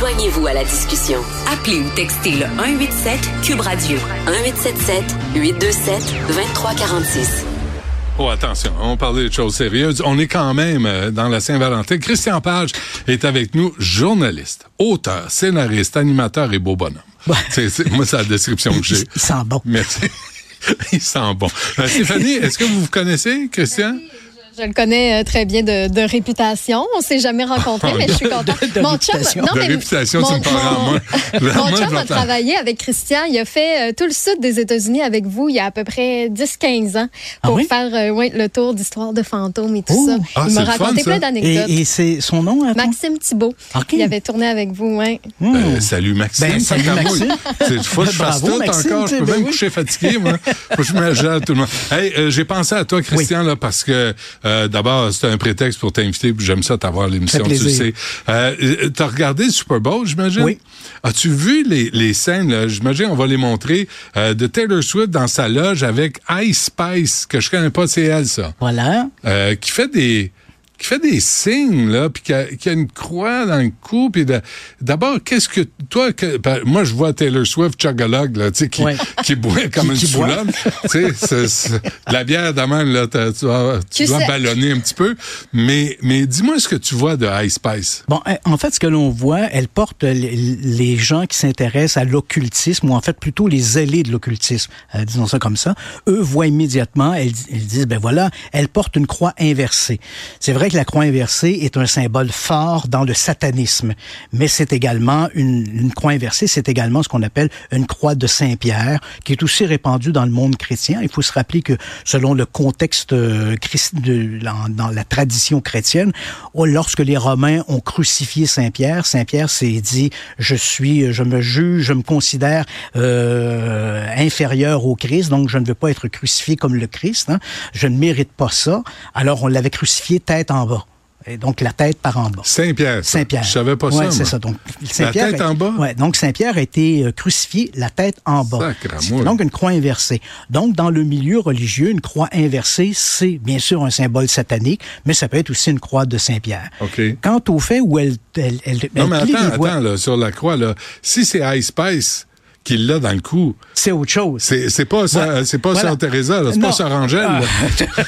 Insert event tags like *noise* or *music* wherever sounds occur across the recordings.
Joignez-vous à la discussion. Appelez ou textez le 187 Cube Radio 1877 827 2346. Oh, attention, on parlait de choses sérieuses. On est quand même euh, dans la Saint-Valentin. Christian Page est avec nous, journaliste, auteur, scénariste, animateur et beau bonhomme. C'est, moi, c'est la description que j'ai. Il sent bon. Merci. *laughs* Il sent bon. Euh, Stéphanie, est-ce que vous vous connaissez, Christian? Je le connais euh, très bien de, de réputation. On s'est jamais rencontrés, mais je suis contente. mon chum, non, de réputation, tu me parles en moi. Mon chum a *laughs* travaillé avec Christian. Il a fait euh, tout le sud des États-Unis avec vous il y a à peu près 10-15 ans pour Ah oui? faire euh, ouais, le tour d'histoire de fantômes et tout ça. Ah, il m'a fun, raconté plein d'anecdotes. Et, et c'est son nom, attends? Maxime Thibault. OK. Il avait tourné avec vous, ouais. Euh, salut Maxime. Ben, salut, Maxime. C'est faut que je fasse Bravo, tout Maxime, encore. Je peux ben même oui. coucher fatigué, moi. Faut que je me gère tout le monde. Hey, euh, j'ai pensé à toi, Christian, là, parce que euh, d'abord, c'était un prétexte pour t'inviter, puis j'aime ça t'avoir l'émission, tu sais. plaisir. Euh, T'as regardé le Super Bowl, j'imagine? Oui. As-tu vu les, les scènes, j'imagine on va les montrer, euh, de Taylor Swift dans sa loge avec Ice Spice, que je connais pas, c'est elle, ça. Voilà. Euh, qui fait des qui fait des signes là puis qui a, qui a une croix dans le cou puis de- d'abord qu'est-ce que toi que, ben, moi je vois Taylor Swift chugalogue là tu sais qui Ouais. *laughs* qui boit *laughs* comme Qui- une soulonne *laughs* tu sais c'est- c'est- de la bière de même là tu dois, tu dois sais- ballonner un petit peu mais mais dis-moi ce que tu vois de Ice Spice Bon, euh, en fait, ce que l'on voit, elle porte les, gens qui s'intéressent à l'occultisme, ou en fait plutôt les zélés de l'occultisme, euh, disons ça comme ça. Eux voient immédiatement, elles, elles disent, ben voilà, elle porte une croix inversée. C'est vrai la croix inversée est un symbole fort dans le satanisme, mais c'est également une, croix inversée, c'est également ce qu'on appelle une croix de Saint-Pierre, qui est aussi répandue dans le monde chrétien. Il faut se rappeler que selon le contexte euh, de, dans, dans la tradition chrétienne, oh, lorsque les Romains ont crucifié Saint-Pierre, Saint-Pierre s'est dit, je suis, je me juge, je me considère euh, inférieur au Christ, donc je ne veux pas être crucifié comme le Christ, hein. je ne mérite pas ça. Alors on l'avait crucifié tête en bas. Et donc la tête par en bas. Saint-Pierre. Saint-Pierre. je savais pas ouais, ça c'est ça. Donc, La Saint-Pierre tête a- en bas? Ouais, donc Saint-Pierre a été euh, crucifié la tête en bas. C'est donc une croix inversée. Donc, dans le milieu religieux, une croix inversée, c'est bien sûr un symbole satanique, mais ça peut être aussi une croix de Saint-Pierre. OK. Quant au fait où elle, elle, elle, non elle mais attends attends là sur la croix là si c'est Ice Spice qui l'a dans le cou c'est autre chose. c'est pas Ouais. c'est pas Voilà. Teresa c'est pas Sœur Angèle.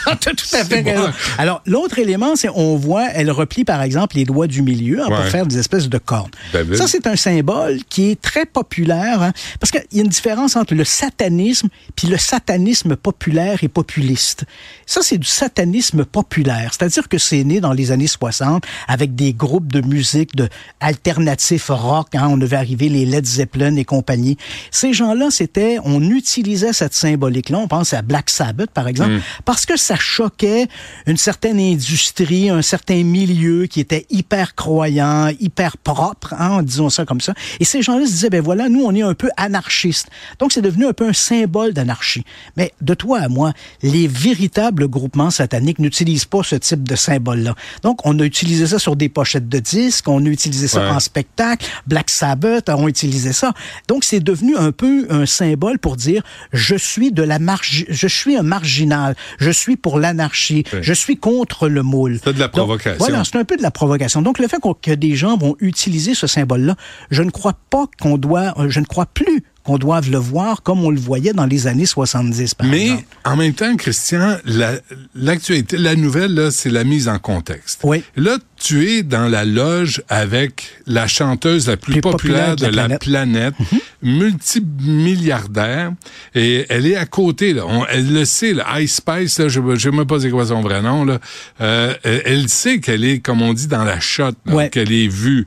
Ah, *laughs* tout à fait C'est raison. bon. Alors, l'autre élément, c'est on voit, elle replie, par exemple, les doigts du milieu hein, Ouais. pour faire des espèces de cornes. David. Ça, c'est un symbole qui est très populaire, hein, parce qu'il y a une différence entre le satanisme puis le satanisme populaire et populiste. Ça, c'est du satanisme populaire, c'est-à-dire que c'est né dans les années 60 avec des groupes de musique de alternatif rock. Hein, on devait arriver les Led Zeppelin et compagnie. Ces gens-là, c'était, on utilisait cette symbolique-là. On pense à Black Sabbath, par exemple, parce que ça choquait une certaine industrie, un certain milieu qui était hyper croyant, hyper propre, hein, disons ça comme ça. Et ces gens-là se disaient, ben voilà, nous, on est un peu anarchistes. Donc, c'est devenu un peu un symbole d'anarchie. Mais de toi à moi, les véritables groupements sataniques n'utilisent pas ce type de symbole-là. Donc, on a utilisé ça sur des pochettes de disques, on a utilisé ça Ouais. en spectacle, Black Sabbath ont utilisé ça. Donc, c'est devenu un peu un symbole pour dire, je suis de la marge, je suis un marginal, je suis pour l'anarchie, Oui. je suis contre le moule. C'est de la Donc, provocation. voilà, c'est un peu de la provocation. Donc, le fait qu'on- que des gens vont utiliser ce symbole-là, je ne crois pas qu'on doit, euh, je ne crois plus qu'on doive le voir comme on le voyait dans les années 70, par Mais exemple. en même temps, Christian, la- l'actualité, la, nouvelle, c'est la mise en contexte. Oui. Là, tu es dans la loge avec la chanteuse la plus Plus populaire, de la planète, Mhm. multimilliardaire, et elle est à côté. Là. On- elle le sait, là, Ice Spice, là, je ne sais même pas c'est quoi son vrai nom. Là. Euh, elle, sait qu'elle est, comme on dit, dans la shot, Ouais. qu'elle est vue.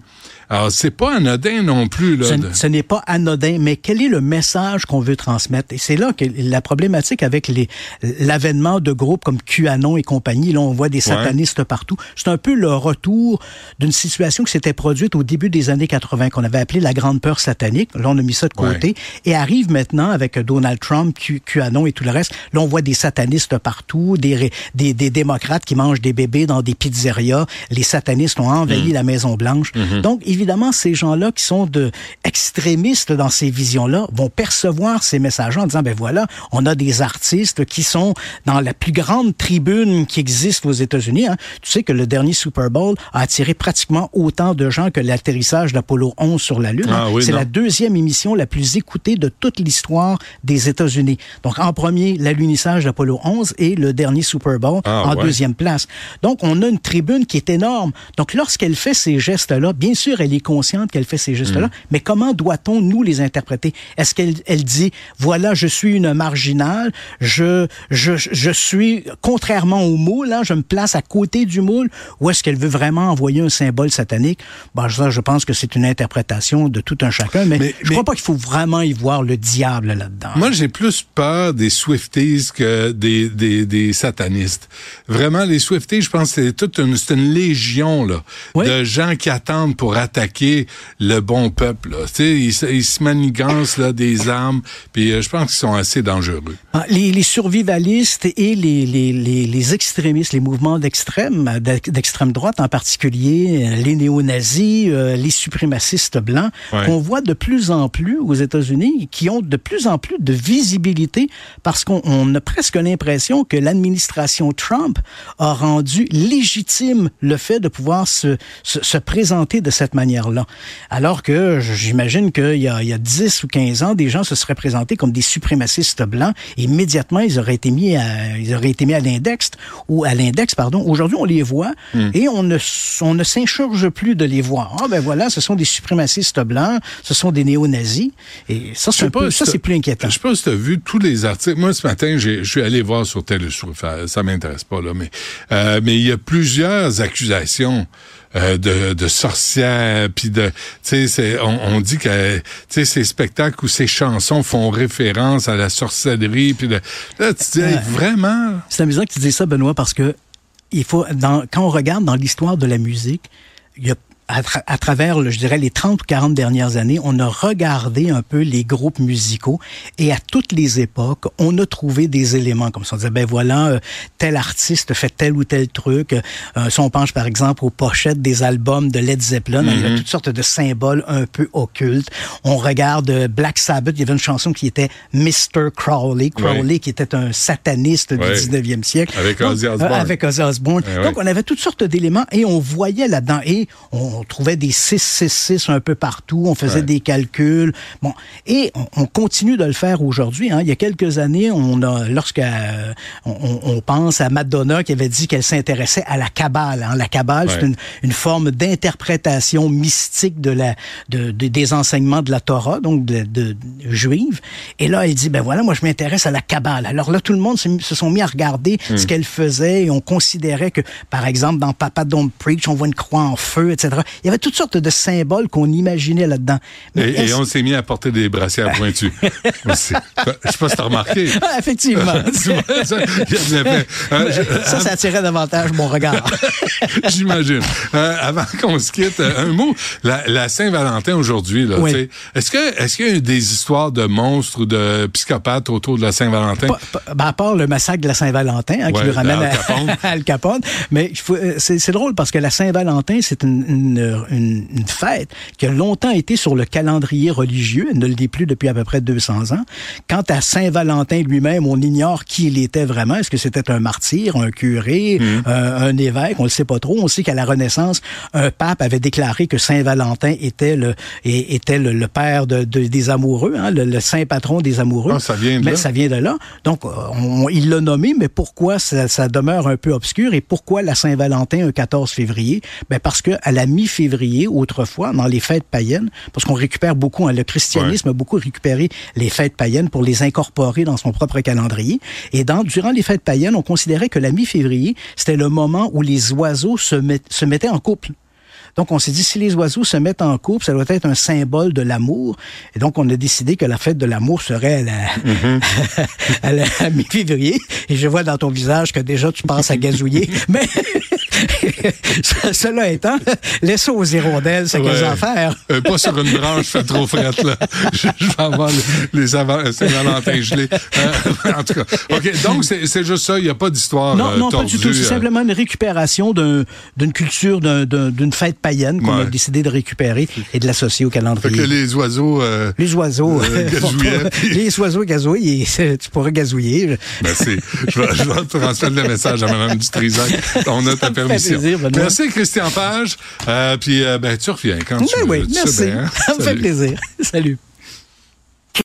Alors, c'est pas anodin non plus. Là, Ce, de- ce n'est pas anodin, mais quel est le message qu'on veut transmettre? Et c'est là que la problématique avec les l'avènement de groupes comme QAnon et compagnie, là, on voit des satanistes partout. C'est un peu le retour d'une situation qui s'était produite au début des années 80, qu'on avait appelé la grande peur satanique. Là, on a mis ça de côté. Ouais. Et arrive maintenant avec Donald Trump, Q- QAnon et tout le reste. Là, on voit des satanistes partout, des, ré- des, des démocrates qui mangent des bébés dans des pizzerias. Les satanistes ont envahi la Maison-Blanche. Donc, évidemment, ces gens-là qui sont de extrémistes dans ces visions-là vont percevoir ces messages en disant, ben voilà, on a des artistes qui sont dans la plus grande tribune qui existe aux États-Unis. hein. Tu sais que le dernier Super Bowl, a attiré pratiquement autant de gens que l'atterrissage d'Apollo 11 sur la Lune. Ah oui, c'est la deuxième émission la plus écoutée de toute l'histoire des États-Unis. Donc, en premier, l'alunissage d'Apollo 11 et le dernier Super Bowl Ah, en ouais. deuxième place. Donc, on a une tribune qui est énorme. Donc, lorsqu'elle fait ces gestes-là, bien sûr, elle est consciente qu'elle fait ces Mm. gestes-là, mais comment doit-on nous les interpréter? Est-ce qu'elle elle dit, voilà, je suis une marginale, je, je, je suis, contrairement au moule, hein, je me place à côté du moule, ou est-ce qu'elle veut vraiment envoyer un symbole satanique? Ben, ça, je pense que c'est une interprétation de tout un chacun, mais, Mais- je mais- crois pas qu'il faut vraiment y voir le diable là-dedans. Moi, j'ai plus peur des Swifties que des, des, des satanistes. Vraiment, les Swifties, je pense que c'est toute une, c'est une légion là, Oui. de gens qui attendent pour attaquer le bon peuple. Là. Ils, se- ils se manigancent là, des armes, puis euh, je pense qu'ils sont assez dangereux. Ah, Les, les survivalistes et les, les, les, extrémistes, les mouvements d'extrême, d'ex- d'extrême droite en particulier, euh, les néo-nazis, euh, les suprémacistes blancs, Ouais. qu'on voit de plus en plus aux États-Unis, qui ont de plus en plus de visibilité parce qu'on on a presque l'impression que l'administration Trump a rendu légitime le fait de pouvoir se, se, se présenter de cette manière-là. Alors que j'imagine qu'il y a, il y a 10 ou 15 ans, des gens se seraient présentés comme des suprémacistes blancs. Immédiatement, ils auraient été mis à, ils auraient été mis à l'index ou à l'index, pardon. Aujourd'hui, on les voit et on ne, on ne s'insurge plus de les voir. Ah ben voilà, ce sont des suprémacistes blancs, ce sont des néo-nazis. Et ça, c'est ça, c'est plus inquiétant. Je sais pas si tu as vu tous les articles. Moi, ce matin, j'ai- je suis allé voir sur. Euh, Ça m'intéresse pas, là, mais euh, mais il y a plusieurs accusations euh, de, de sorcières, puis de, tu sais, c'est- on, on dit que, tu sais, ces spectacles ou ces chansons font référence à la sorcellerie, puis de, là, tu dis, hey, vraiment? C'est amusant que tu dises ça, Benoît, parce que il faut, dans, quand on regarde dans l'histoire de la musique, il y a à, tra- à travers, je dirais, les 30 ou 40 dernières années, on a regardé un peu les groupes musicaux et à toutes les époques, on a trouvé des éléments comme ça. On disait, ben voilà, euh, tel artiste fait tel ou tel truc. Euh, si on penche, par exemple, aux pochettes des albums de Led Zeppelin, il y a toutes sortes de symboles un peu occultes. On regarde euh, Black Sabbath, il y avait une chanson qui était Mr. Crowley. Crowley, qui était un sataniste du 19e siècle. Avec Ozzy Osbourne. avec Ozzy Osbourne. Eh Donc, oui. on avait toutes sortes d'éléments et on voyait là-dedans. Et on trouvait des 666 un peu partout. On faisait Ouais. des calculs. Bon. Et on, on continue de le faire aujourd'hui. Hein. Il y a quelques années, on a, lorsque euh, on, on- on pense à Madonna qui avait dit qu'elle s'intéressait à la Kabbale. Hein. La Kabbale, c'est une, une forme d'interprétation mystique de la, de, de- des enseignements de la Torah, donc de, de, juive. Et là, elle dit, ben voilà, moi, je m'intéresse à la Kabbale. Alors là, tout le monde se, se sont mis à regarder Hmm. ce qu'elle faisait et on considérait que, par exemple, dans Papa Don't Preach, on voit une croix en feu, etc. Il y avait toutes sortes de symboles qu'on imaginait là-dedans. Et, on s'est mis à porter des brassières pointues. *laughs* Je sais pas si t'as remarqué. *laughs* Ah, effectivement. *laughs* Ça, l'effet. Euh, ça, ça attirait davantage mon regard. J'imagine. Euh, avant qu'on se quitte, euh, un mot. La, la Saint-Valentin aujourd'hui, là, Oui. est-ce que est-ce qu'il y a eu des histoires de monstres ou de psychopathes autour de la Saint-Valentin? Ben, à part le massacre de la Saint-Valentin, hein, qui nous ramène à, à Al Capone. Mais c'est c'est drôle parce que la Saint-Valentin, c'est une, une, une- une fête qui a longtemps été sur le calendrier religieux. Elle ne le dit plus depuis à peu près 200 ans. Quant à Saint-Valentin lui-même, on ignore qui il était vraiment. Est-ce que c'était un martyr, un curé, Mm. euh, un évêque? On le sait pas trop. On sait qu'à la Renaissance, un pape avait déclaré que Saint-Valentin était le, était le, le père de, de- des amoureux, hein, le, le saint patron des amoureux. Ah, ça vient de Mais là. ça vient de là. Donc, on- il l'a nommé, mais pourquoi ça, ça demeure un peu obscur et pourquoi la Saint-Valentin un 14 février? Ben parce que à la mi-février, autrefois, dans les fêtes païennes, parce qu'on récupère beaucoup, hein, le christianisme a beaucoup récupéré les fêtes païennes pour les incorporer dans son propre calendrier. Et dans, durant les fêtes païennes, on considérait que la mi-février, c'était le moment où les oiseaux se, met- se mettaient en couple. Donc, on s'est dit, si les oiseaux se mettent en couple, ça doit être un symbole de l'amour. Et donc, on a décidé que la fête de l'amour serait à la, à *laughs* la à mi-février. Et je vois dans ton visage que déjà, tu penses à gazouiller. *laughs* Mais, cela étant, laisse ça aux hirondelles, c'est qu'elles en faire. Euh, pas sur une branche, fait trop frette, là. *laughs* Je, je vais avoir les, les avant- Saint-Valentin gelés. Euh, *laughs* en tout cas. OK, donc c'est juste ça, il n'y a pas d'histoire Non, euh, non, pas du tout. C'est euh, simplement une récupération d'un- d'une culture, d'un- d'un- d'une fête païenne qu'on a décidé de récupérer et de l'associer au Fait calendrier. que les oiseaux... euh, Les oiseaux, Euh, *laughs* gazouillaient, les oiseaux gazouillent, tu pourrais gazouiller. Merci. Je vais, je vais transmettre le message à Mme Dutrisac. On a ta commission. plaisir, Benoît. Merci, Christian Page. Euh, puis, euh, ben, tu reviens quand tu Ben veux. oui, Tu sais merci. hein? Ça me fait plaisir. *laughs* Salut.